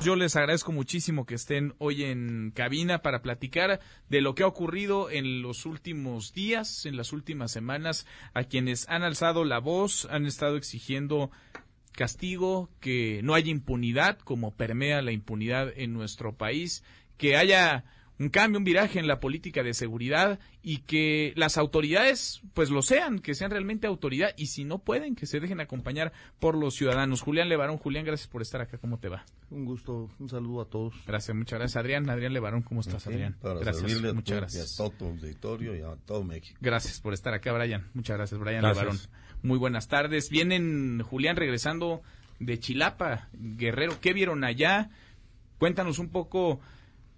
Yo les agradezco muchísimo que estén hoy en cabina para platicar de lo que ha ocurrido en los últimos días, en las últimas semanas, a quienes han alzado la voz, han estado exigiendo castigo, que no haya impunidad, como permea la impunidad en nuestro país, que haya un cambio, un viraje en la política de seguridad y que las autoridades pues lo sean, que sean realmente autoridad y si no pueden, que se dejen acompañar por los ciudadanos. Julián Levarón, Julián, gracias por estar acá. ¿Cómo te va? Un gusto, un saludo a todos. Gracias, muchas gracias. Adrián, Adrián Levarón, ¿cómo estás, Adrián? gracias, muchas gracias. a todo tu auditorio y a todo México. Gracias por estar acá, Brian. Muchas gracias, Brian Levarón. Muy buenas tardes. Vienen, Julián, regresando de Chilapa, Guerrero. ¿Qué vieron allá? Cuéntanos un poco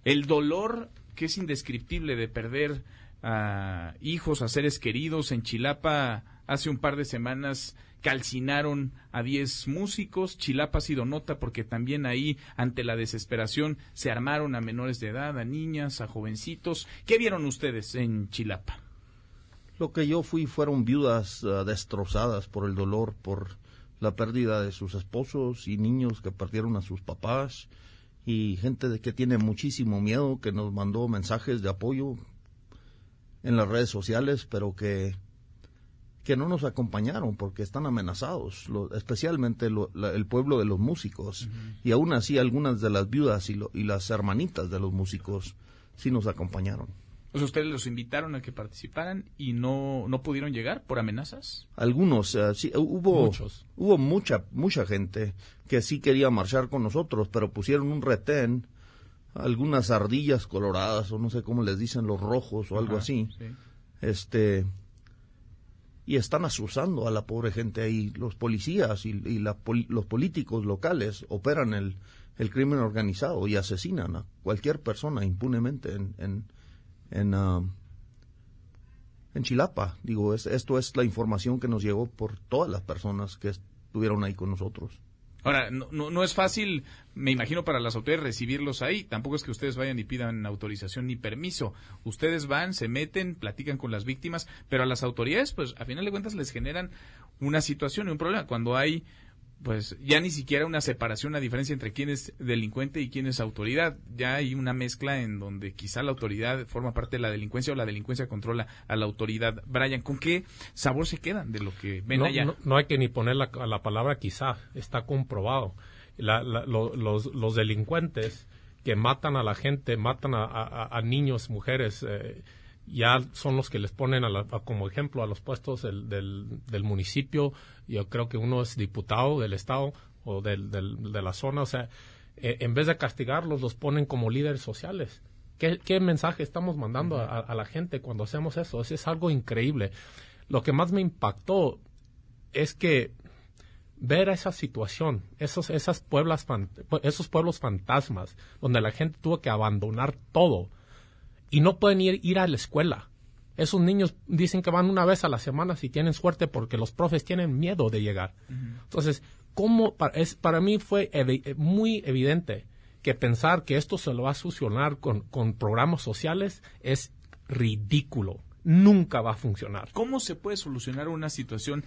el dolor que es indescriptible de perder a hijos, a seres queridos. En Chilapa hace un par de semanas calcinaron a 10 músicos. Chilapa ha sido nota porque también ahí, ante la desesperación, se armaron a menores de edad, a niñas, a jovencitos. ¿Qué vieron ustedes en Chilapa? Lo que yo fui fueron viudas ah, destrozadas por el dolor, por la pérdida de sus esposos y niños que perdieron a sus papás y gente de que tiene muchísimo miedo que nos mandó mensajes de apoyo en las redes sociales, pero que que no nos acompañaron porque están amenazados, especialmente el pueblo de los músicos. Y aún así algunas de las viudas y, y las hermanitas de los músicos sí nos acompañaron. O sea, ustedes los invitaron a que participaran y no, no pudieron llegar por amenazas. Algunos, eh, sí, hubo, hubo mucha, mucha gente que sí quería marchar con nosotros, pero pusieron un retén, algunas ardillas coloradas o no sé cómo les dicen los rojos o algo así. Este y están asusando a la pobre gente ahí. Los policías y, los políticos locales operan el, el crimen organizado y asesinan a cualquier persona impunemente en en, ah, en Chilapa. Digo, es, esto es la información que nos llegó por todas las personas que estuvieron ahí con nosotros. Ahora, no, no, es fácil, me imagino, para las autoridades recibirlos ahí. Tampoco es que ustedes vayan y pidan autorización ni permiso. Ustedes van, se meten, platican con las víctimas, pero a las autoridades, pues, a final de cuentas, les generan una situación y un problema. Cuando hay pues ya ni siquiera una separación, una diferencia entre quién es delincuente y quién es autoridad. Ya hay una mezcla en donde quizá la autoridad forma parte de la delincuencia o la delincuencia controla a la autoridad. Brian, ¿con qué sabor se quedan de lo que ven allá? No, hay que ni poner la, la palabra quizá, está comprobado. los, delincuentes que matan a la gente, matan a, niños, mujeres, eh, ya son los que les ponen como ejemplo a los puestos del, del, municipio. Yo creo que uno es diputado del estado o del, de la zona. O sea, eh, en vez de castigarlos, los ponen como líderes sociales. ¿Qué, qué mensaje estamos mandando a, la gente cuando hacemos eso? Eso es algo increíble. Lo que más me impactó es que ver esa situación, esos, esas pueblas, esos pueblos fantasmas, donde la gente tuvo que abandonar todo y no pueden ir, ir a la escuela. Esos niños dicen que van una vez a la semana si tienen suerte porque los profes tienen miedo de llegar. Entonces, ¿cómo es, para mí fue muy evidente que pensar que esto se lo va a solucionar con, con programas sociales es ridículo. Nunca va a funcionar. ¿Cómo se puede solucionar una situación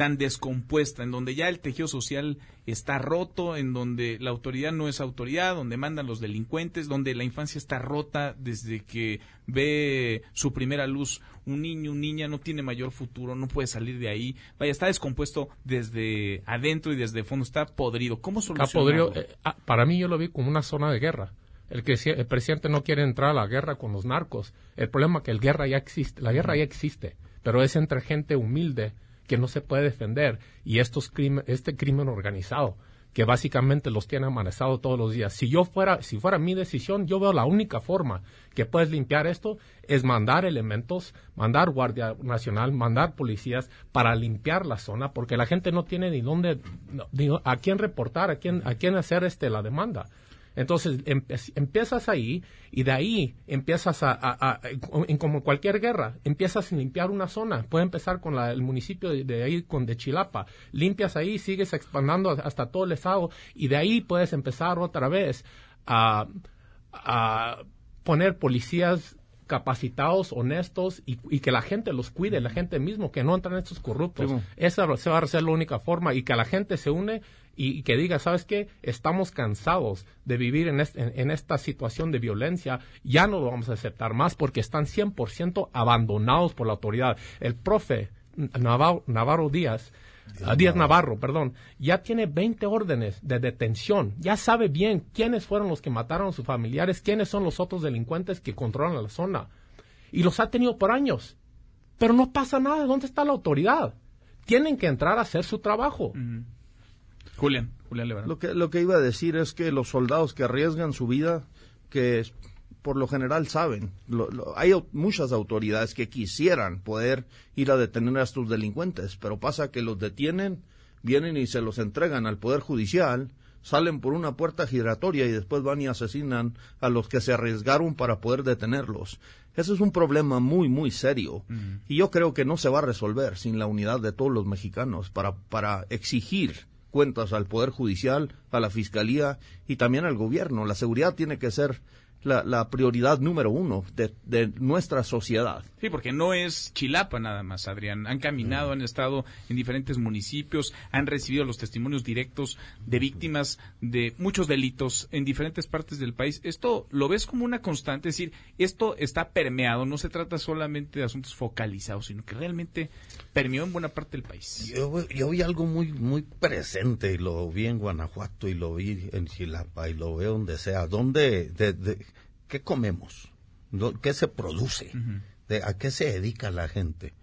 tan descompuesta, en donde ya el tejido social está roto, en donde la autoridad no es autoridad, donde mandan los delincuentes, donde la infancia está rota desde que ve su primera luz. Un niño, una niña no tiene mayor futuro, no puede salir de ahí. Vaya, está descompuesto desde adentro y desde el fondo, está podrido. ¿Cómo solucionarlo? Está podrido. Eh, ah, para mí yo lo vi como una zona de guerra. El que el presidente no quiere entrar a la guerra con los narcos. El problema es que el guerra ya existe, la guerra ya existe, pero es entre gente humilde que no se puede defender y estos este crimen organizado que básicamente los tiene amenazados todos los días. Si yo fuera, si fuera mi decisión, yo veo la única forma que puedes limpiar esto es mandar elementos, mandar Guardia Nacional, mandar policías para limpiar la zona, porque la gente no tiene ni dónde, a quién reportar, a quién, a quién hacer este la demanda. Entonces empiezas ahí y de ahí empiezas a, en como cualquier guerra, empiezas a limpiar una zona. Puede empezar con el municipio de, ahí, con de Chilapa. Limpias ahí, sigues expandiendo hasta todo el estado y de ahí puedes empezar otra vez a, poner policías capacitados, honestos y, que la gente los cuide, la gente mismo, que no entran estos corruptos. Esa va a ser la única forma y que la gente se une y, que diga, ¿sabes qué? Estamos cansados de vivir en, en, esta situación de violencia, ya no lo vamos a aceptar más porque están 100% abandonados por la autoridad. El profe Navarro, Navarro Díaz Díaz Navarro, perdón, ya tiene 20 órdenes de detención, ya sabe bien quiénes fueron los que mataron a sus familiares, quiénes son los otros delincuentes que controlan la zona. Y los ha tenido por años. Pero no pasa nada, ¿dónde está la autoridad? Tienen que entrar a hacer su trabajo. Julián, Julián Lo que, lo que iba a decir es que los soldados que arriesgan su vida, que por lo general saben. hay muchas autoridades que quisieran poder ir a detener a estos delincuentes, pero pasa que los detienen, vienen y se los entregan al Poder Judicial, salen por una puerta giratoria y después van y asesinan a los que se arriesgaron para poder detenerlos. Ese es un problema muy, muy serio. Y yo creo que no se va a resolver sin la unidad de todos los mexicanos para, para exigir cuentas al Poder Judicial, a la Fiscalía y también al gobierno. La seguridad tiene que ser la, prioridad número uno de, nuestra sociedad. Sí, porque no es Chilapa nada más, Adrián. Han caminado, mm. han estado en diferentes municipios, han recibido los testimonios directos de víctimas de muchos delitos en diferentes partes del país. Esto lo ves como una constante, es decir, esto está permeado, no se trata solamente de asuntos focalizados, sino que realmente permeó en buena parte del país. Yo, yo vi algo muy, muy presente y lo vi en Guanajuato y lo vi en Chilapa y lo veo donde sea. ¿Dónde, de ¿qué comemos? ¿Qué se produce? ¿A qué se dedica la gente?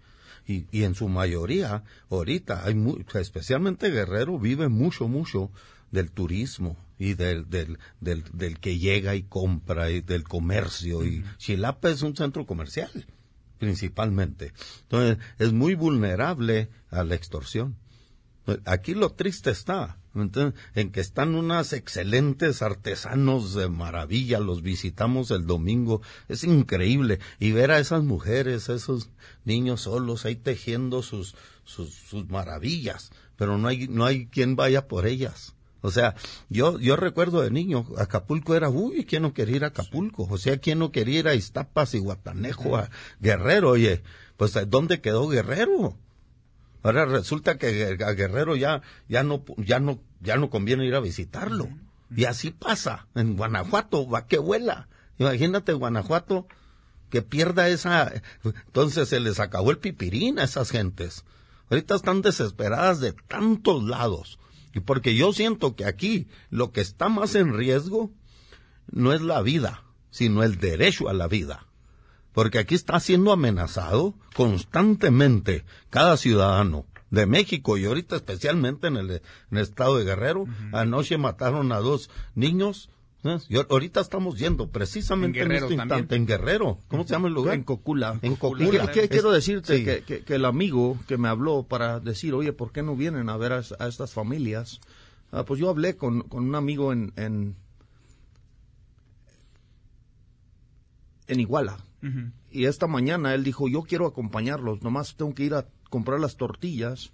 Y, y en su mayoría, ahorita, hay especialmente Guerrero vive mucho, mucho del turismo y del, del, del, del, que llega y compra y del comercio. Y Chilapa es un centro comercial, principalmente. Entonces, es muy vulnerable a la extorsión. Aquí lo triste está en que están unas excelentes artesanos de maravilla, los visitamos el domingo, es increíble, y ver a esas mujeres, esos niños solos ahí tejiendo sus, sus, sus maravillas, pero no hay, no hay quien vaya por ellas. O sea, yo, yo recuerdo de niño, Acapulco era, uy, ¿quién no quería ir a Acapulco? O sea, ¿quién no quería ir a Iztapas y Guatanejo, a Guerrero? Oye, pues ¿dónde quedó Guerrero? Ahora resulta que a Guerrero ya, ya no, ya no, ya no conviene ir a visitarlo. Y así pasa. En Guanajuato, va que vuela. Imagínate Guanajuato que pierda esa. Entonces se les acabó el pipirín a esas gentes. Ahorita están desesperadas de tantos lados. Y porque yo siento que aquí lo que está más en riesgo no es la vida, sino el derecho a la vida porque aquí está siendo amenazado constantemente cada ciudadano de México y ahorita especialmente en el, estado de Guerrero. Anoche mataron a dos niños. Y ahorita estamos yendo precisamente en, este instante en Guerrero. ¿Cómo se llama el lugar? En Cocula. En Cocula. quiero decirte que, el amigo que me habló para decir, oye, ¿por qué no vienen a ver a, estas familias? Ah, pues yo hablé con, un amigo en, en, en Iguala y esta mañana él dijo, yo quiero acompañarlos, nomás tengo que ir a comprar las tortillas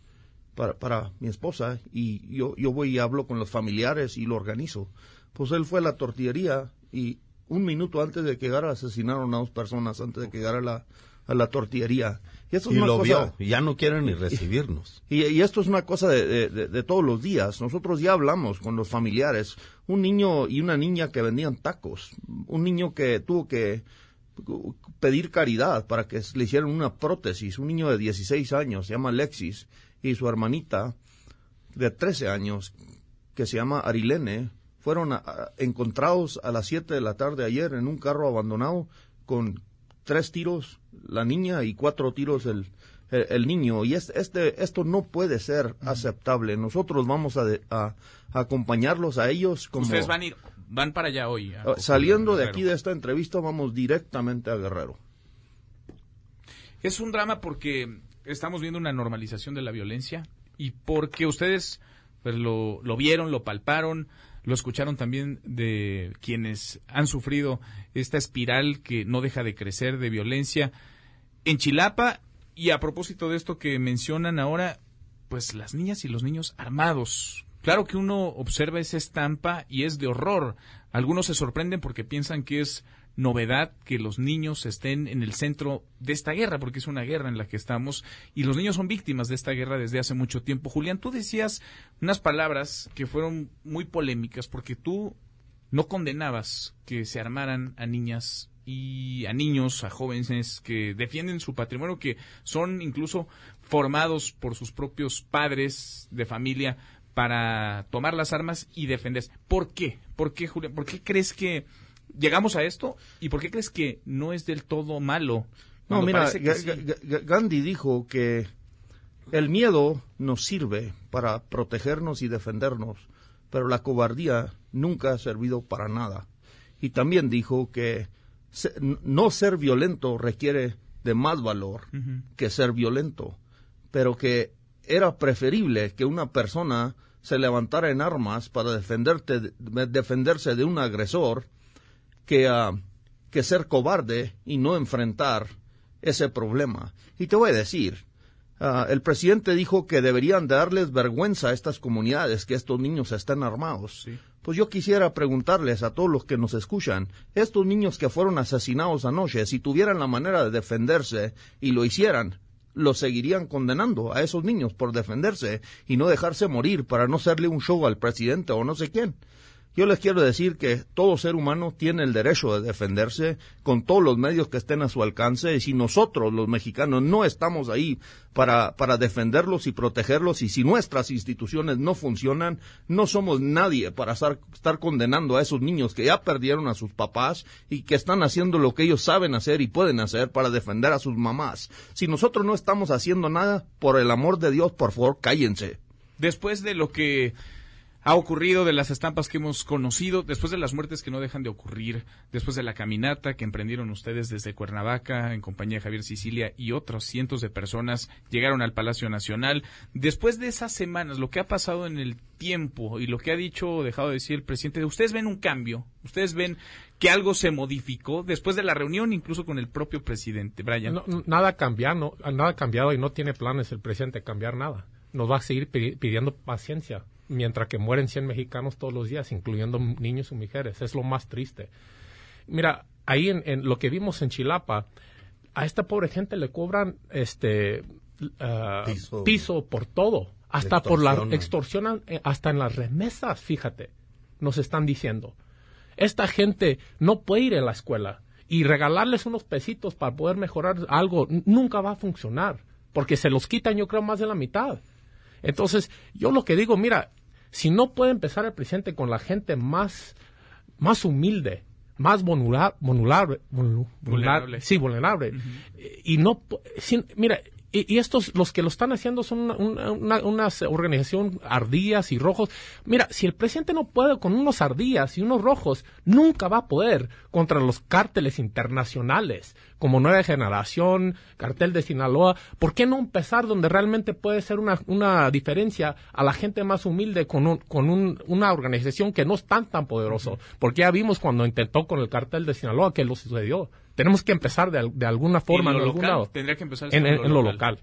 para, para mi esposa y yo, yo voy y hablo con los familiares y lo organizo. Pues él fue a la tortillería y un minuto antes de que llegara asesinaron a dos personas antes de que llegara a la, a la tortillería. Y, esto es lo vio, y ya no quieren ni recibirnos. Y, esto es una cosa de, de, todos los días. Nosotros ya hablamos con los familiares. Un niño y una niña que vendían tacos. Un niño que tuvo que pedir caridad para que le hicieran una prótesis. Un niño de 16 años, se llama Alexis, y su hermanita de 13 años, que se llama Arilene, fueron encontrados a las 7 de la tarde ayer en un carro abandonado con tres tiros la niña y cuatro tiros el, el, niño. Y este, esto no puede ser aceptable. Nosotros vamos a, a, acompañarlos a ellos como... Ustedes van a ir Van para allá hoy. Ah, saliendo de aquí de esta entrevista, vamos directamente a Guerrero. Es un drama porque estamos viendo una normalización de la violencia y porque ustedes pues, lo, lo vieron, lo palparon, lo escucharon también de quienes han sufrido esta espiral que no deja de crecer de violencia en Chilapa y a propósito de esto que mencionan ahora, pues las niñas y los niños armados Claro que uno observa esa estampa y es de horror. Algunos se sorprenden porque piensan que es novedad que los niños estén en el centro de esta guerra, porque es una guerra en la que estamos y los niños son víctimas de esta guerra desde hace mucho tiempo. Julián, tú decías unas palabras que fueron muy polémicas porque tú no condenabas que se armaran a niñas y a niños, a jóvenes que defienden su patrimonio, que son incluso formados por sus propios padres de familia para tomar las armas y defenderse. ¿Por qué? ¿Por qué, Julián? ¿Por qué crees que llegamos a esto y por qué crees que no es del todo malo? No, mira, Gandhi dijo que el miedo nos sirve para protegernos y defendernos, pero la cobardía nunca ha servido para nada. Y también dijo que no ser violento requiere de más valor que ser violento, pero que era preferible que una persona se levantara en armas para defenderse de un agresor que, ah, que ser cobarde y no enfrentar ese problema. Y te voy a decir, ah, el presidente dijo que deberían darles vergüenza a estas comunidades que estos niños están armados. Pues yo quisiera preguntarles a todos los que nos escuchan, estos niños que fueron asesinados anoche, si tuvieran la manera de defenderse y lo hicieran, ¿lo seguirían condenando a esos niños por defenderse y no dejarse morir para no hacerle un show al presidente o no sé quién. Yo les quiero decir que todo ser humano tiene el derecho de defenderse con todos los medios que estén a su alcance y si nosotros los mexicanos no estamos ahí para, para defenderlos y protegerlos y si nuestras instituciones no funcionan, no somos nadie para estar, estar condenando a esos niños que ya perdieron a sus papás y que están haciendo lo que ellos saben hacer y pueden hacer para defender a sus mamás. Si nosotros no estamos haciendo nada, por el amor de Dios, por favor, cállense. Después de lo que ha ocurrido, de las estampas que hemos conocido, después de las muertes que no dejan de ocurrir, después de la caminata que emprendieron ustedes desde Cuernavaca en compañía de Javier Sicilia y otros cientos de personas llegaron al Palacio Nacional. Después de esas semanas, lo que ha pasado en el tiempo y lo que ha dicho o dejado de decir el presidente, ustedes ven un cambio, ustedes ven que algo se modificó después de la reunión, incluso con el propio presidente, Brian. nada ha cambiado, nada cambiado y no tiene planes el presidente de cambiar nada. Nos va a seguir pidiendo paciencia mientras que mueren 100 mexicanos todos los días, incluyendo niños y mujeres. Es lo más triste. Mira, ahí en, lo que vimos en Chilapa, a esta pobre gente le cobran este ah, piso. por todo, hasta por la extorsionan, eh, hasta en las remesas, fíjate, nos están diciendo. Esta gente no puede ir a la escuela y regalarles unos pesitos para poder mejorar algo nunca va a funcionar, porque se los quitan yo creo más de la mitad. Entonces, yo lo que digo, mira, si no puede empezar el presidente con la gente más, más humilde, más vulnerable, vulnerable, sí, vulnerable, y no, mira, y, estos, los que lo están haciendo son una, una, organización ardías y rojos. Mira, si el presidente no puede con unos ardías y unos rojos, nunca va a poder contra los cárteles internacionales, como Nueva Generación, Cartel de Sinaloa. ¿Por qué no empezar donde realmente puede ser una, una diferencia a la gente más humilde con, con una organización que no es tan tan poderoso? Porque ya vimos cuando intentó con el Cartel de Sinaloa que lo sucedió. Tenemos que empezar de, de alguna forma en, algún lado. Tendría que empezar en, lo local.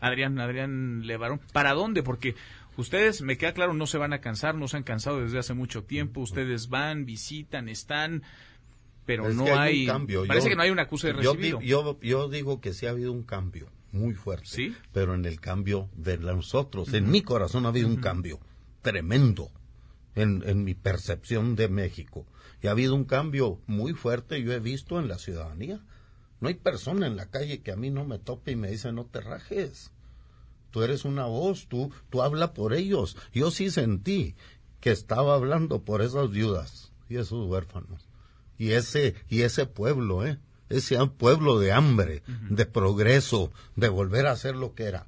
Adrián, Adrián Levarón, ¿para dónde? Porque ustedes, me queda claro, no se van a cansar, no se han cansado desde hace mucho tiempo. Ustedes van, visitan, están, pero no hay, cambio. Parece que no hay una acusa de recibido. Yo, yo, digo que sí ha habido un cambio muy fuerte. ¿Sí? Pero en el cambio de nosotros, en mi corazón ha habido un cambio tremendo en, en mi percepción de México. Y ha habido un cambio muy fuerte, yo he visto en la ciudadanía. No hay persona en la calle que a mí no me tope y me dice no te rajes. Tú eres una voz, tú, tú habla por ellos. Yo sí sentí que estaba hablando por esas viudas y esos huérfanos. Y ese, y ese pueblo, ¿eh? Ese pueblo de hambre, de progreso, de volver a ser lo que era.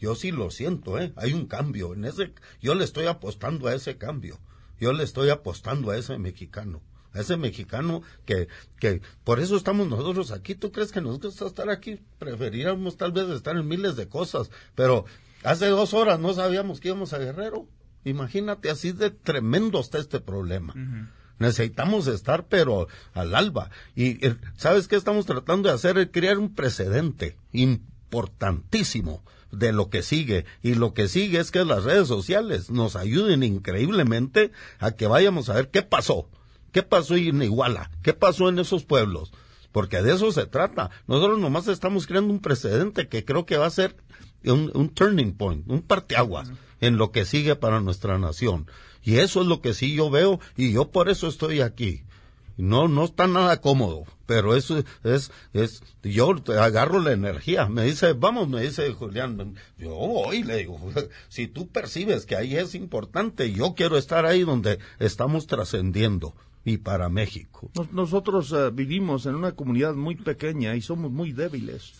Yo sí lo siento, ¿eh? Hay un cambio. En ese, yo le estoy apostando a ese cambio. Yo le estoy apostando a ese mexicano, a ese mexicano que, que por eso estamos nosotros aquí. ¿Tú crees que nos gusta estar aquí? Preferiríamos tal vez estar en miles de cosas, pero hace dos horas no sabíamos que íbamos a Guerrero. Imagínate, así de tremendo está este problema. Necesitamos estar, pero al alba. Y eh, ¿sabes qué estamos tratando de hacer? crear un precedente importantísimo de lo que sigue. Y lo que sigue es que las redes sociales nos ayuden increíblemente a que vayamos a ver qué pasó. ¿Qué pasó en Iguala? ¿Qué pasó en esos pueblos? Porque de eso se trata. Nosotros nomás estamos creando un precedente que creo que va a ser un, turning point, un parteaguas en lo que sigue para nuestra nación. Y eso es lo que sí yo veo y yo por eso estoy aquí. No, no está nada cómodo, pero eso es, es, yo agarro la energía. Me dice, vamos, me dice Julián, yo voy, le digo, si tú percibes que ahí es importante, yo quiero estar ahí donde estamos trascendiendo y para México. nosotros eh, vivimos en una comunidad muy pequeña y somos muy débiles.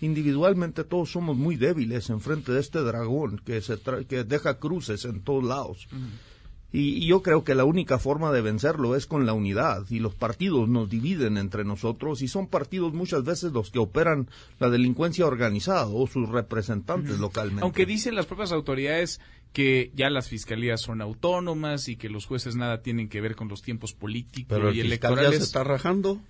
Individualmente todos somos muy débiles en frente de este dragón que, se que deja cruces en todos lados. Y, yo creo que la única forma de vencerlo es con la unidad. Y los partidos nos dividen entre nosotros y son partidos muchas veces los que operan la delincuencia organizada o sus representantes localmente. Aunque dicen las propias autoridades que ya las fiscalías son autónomas y que los jueces nada tienen que ver con los tiempos políticos y electorales. Ya se está rajando.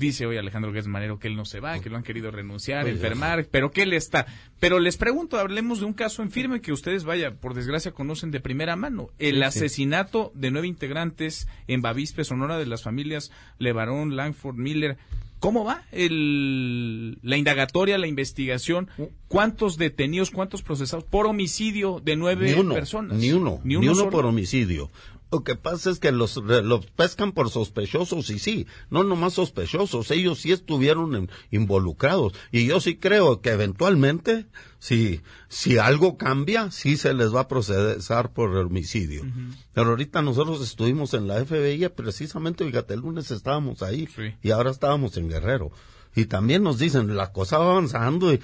Dice hoy Alejandro Manero que él no se va, que lo han querido renunciar, enfermar, pero que él está. Pero les pregunto, hablemos de un caso en firme que ustedes, vaya, por desgracia, conocen de primera mano. El asesinato de nueve integrantes en Bavispe, Sonora, de las familias Levarón, Langford, Miller. ¿Cómo va el, la indagatoria, la investigación? ¿Cuántos detenidos, cuántos procesados por homicidio de nueve personas? Ni uno, ni uno, por homicidio. Lo que pasa es que los, los pescan por sospechosos y sí, no nomás sospechosos, ellos sí estuvieron involucrados. Y yo sí creo que eventualmente, si, si algo cambia, sí se les va a procesar por homicidio. Pero ahorita nosotros estuvimos en la FBI, precisamente, fíjate, el lunes estábamos ahí y ahora estábamos en Guerrero y también nos dicen la cosa va avanzando y,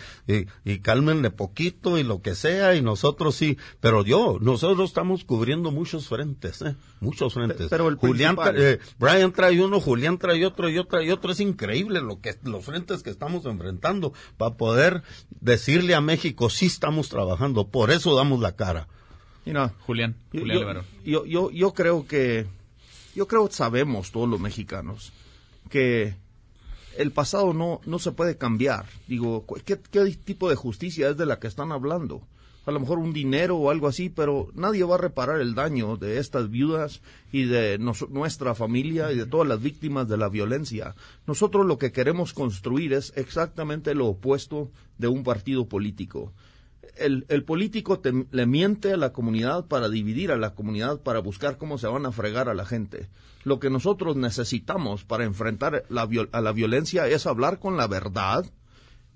y, cálmenle poquito y lo que sea y nosotros sí, pero yo, nosotros estamos cubriendo muchos frentes, ¿eh? muchos frentes. Pero el Julián, eh, Brian trae uno, Julián trae otro y otro y otro, es increíble lo que los frentes que estamos enfrentando para poder decirle a México sí estamos trabajando, por eso damos la cara. Julián, Julián yo, yo, yo creo que yo creo que sabemos todos los mexicanos que el pasado no, no se puede cambiar. Digo, ¿qué, tipo de justicia es de la que están hablando? A lo mejor un dinero o algo así, pero nadie va a reparar el daño de estas viudas y de nuestra familia y de todas las víctimas de la violencia. Nosotros lo que queremos construir es exactamente lo opuesto de un partido político el, el político le miente a la comunidad para dividir a la comunidad, para buscar cómo se van a fregar a la gente. Lo que nosotros necesitamos para enfrentar la, a la violencia es hablar con la verdad,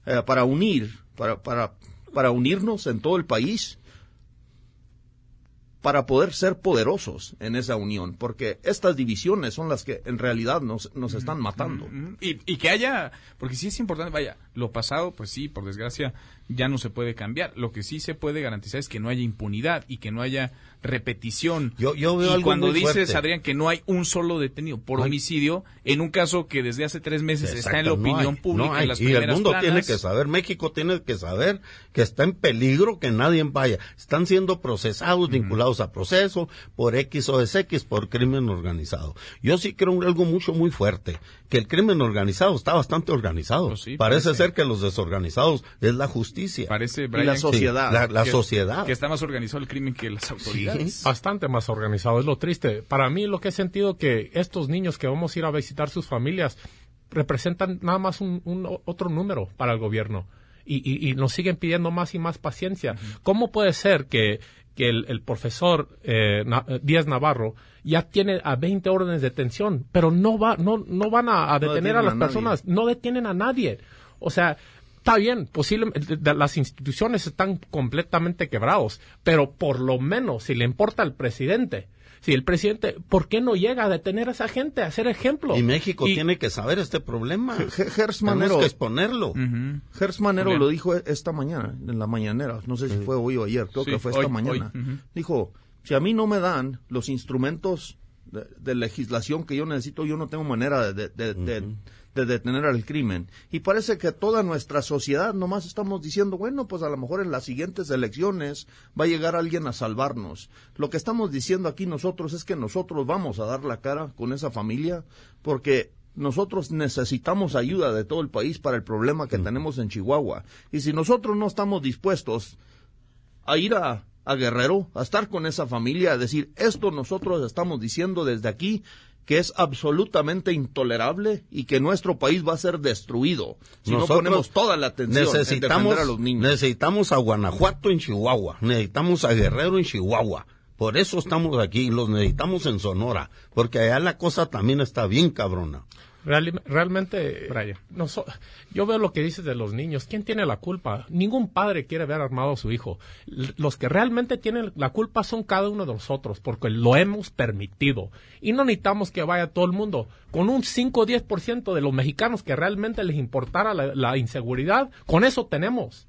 eh, para unir, para, para, para unirnos en todo el país para poder ser poderosos en esa unión, porque estas divisiones son las que en realidad nos, nos están matando. Y, y, que haya, porque sí es importante, vaya, lo pasado, pues sí, por desgracia, ya no se puede cambiar. Lo que sí se puede garantizar es que no haya impunidad y que no haya repetición. Yo, yo veo y cuando dices, Adrián, que no hay un solo detenido por homicidio, en un caso que desde hace tres meses está en la opinión pública, en las y el mundo tiene que saber, México tiene que saber que está en peligro que nadie vaya. Están siendo procesados, vinculados a proceso por X o X, por crimen organizado. Yo sí creo algo mucho, muy fuerte, que el crimen organizado está bastante organizado. Pues parece, ser que los desorganizados es la justicia. Parece, la sociedad. la, sociedad. Que está más organizado el crimen que las autoridades. Bastante más organizado, es lo triste. Para mí lo que he sentido que estos niños que vamos a ir a visitar sus familias representan nada más un, otro número para el gobierno. Y, nos siguen pidiendo más y más paciencia. ¿Cómo puede ser que, que el, profesor eh, Díaz Navarro ya tiene a 20 órdenes de detención, pero no, va, no, no van a, detener a las personas, no detienen a nadie? O sea, Está bien, posiblemente las instituciones están completamente quebrados, pero por lo menos si le importa al presidente, si el presidente, ¿por qué no llega a detener a esa gente, a hacer ejemplo? Y México tiene que saber este problema. Gers Manero, que exponerlo. Manero lo dijo esta mañana, en la mañanera, no sé si fue hoy o ayer, creo que fue esta mañana. Dijo, si a mí no me dan los instrumentos de, legislación que yo necesito, yo no tengo manera de, de detener al crimen. Y parece que toda nuestra sociedad nomás estamos diciendo, bueno, pues a lo mejor en las siguientes elecciones va a llegar alguien a salvarnos. Lo que estamos diciendo aquí nosotros es que nosotros vamos a dar la cara con esa familia porque nosotros necesitamos ayuda de todo el país para el problema que tenemos en Chihuahua. Y si nosotros no estamos dispuestos a ir a, a Guerrero, a estar con esa familia, a decir, esto nosotros estamos diciendo desde aquí, que es absolutamente intolerable y que nuestro país va a ser destruido si no ponemos toda la atención necesitamos, a los niños. Necesitamos a Guanajuato en Chihuahua, necesitamos a Guerrero en Chihuahua. Por eso estamos aquí, los necesitamos en Sonora, porque allá la cosa también está bien cabrona realmente, no yo veo lo que dices de los niños. ¿Quién tiene la culpa? Ningún padre quiere ver armado a su hijo. Los que realmente tienen la culpa son cada uno de nosotros, porque lo hemos permitido. Y no necesitamos que vaya todo el mundo. Con un 5 o 10% de los mexicanos que realmente les importara la, inseguridad, con eso tenemos.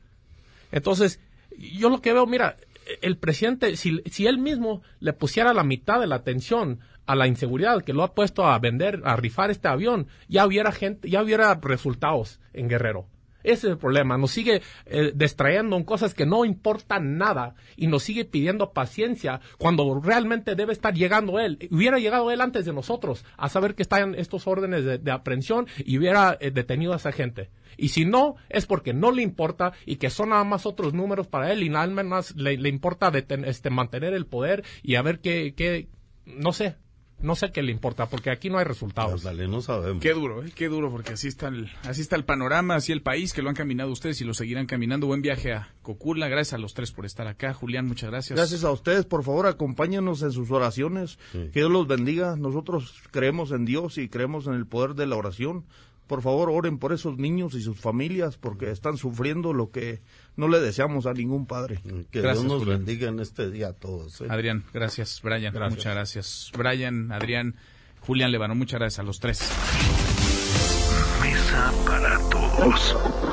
Entonces, yo lo que veo, mira, el presidente, si, si él mismo le pusiera la mitad de la atención a la inseguridad que lo ha puesto a vender, a rifar este avión, ya hubiera gente, ya hubiera resultados en Guerrero. Ese es el problema. Nos sigue eh, distrayendo en cosas que no importan nada y nos sigue pidiendo paciencia cuando realmente debe estar llegando él. Hubiera llegado él antes de nosotros a saber que están estos órdenes de, aprehensión y hubiera eh, detenido a esa gente. Y si no, es porque no le importa y que son nada más otros números para él y nada más le, importa este, mantener el poder y a ver qué, qué no sé, no sé qué le importa, porque aquí no hay resultados. Dale, no sabemos. Qué duro, ¿eh? qué duro, porque así está, el, así está el panorama, así el país, que lo han caminado ustedes y lo seguirán caminando. Buen viaje a Cocula, gracias a los tres por estar acá. Julián, muchas gracias. Gracias a ustedes, por favor, acompáñanos en sus oraciones. Que Dios los bendiga. Nosotros creemos en Dios y creemos en el poder de la oración por favor oren por esos niños y sus familias porque están sufriendo lo que no le deseamos a ningún padre. Que Dios nos bendiga en este día a todos. ¿eh? Adrián, gracias. Brian, muchas gracias. Brian, Adrián, Julián Levano, muchas gracias a los tres. Mesa para todos.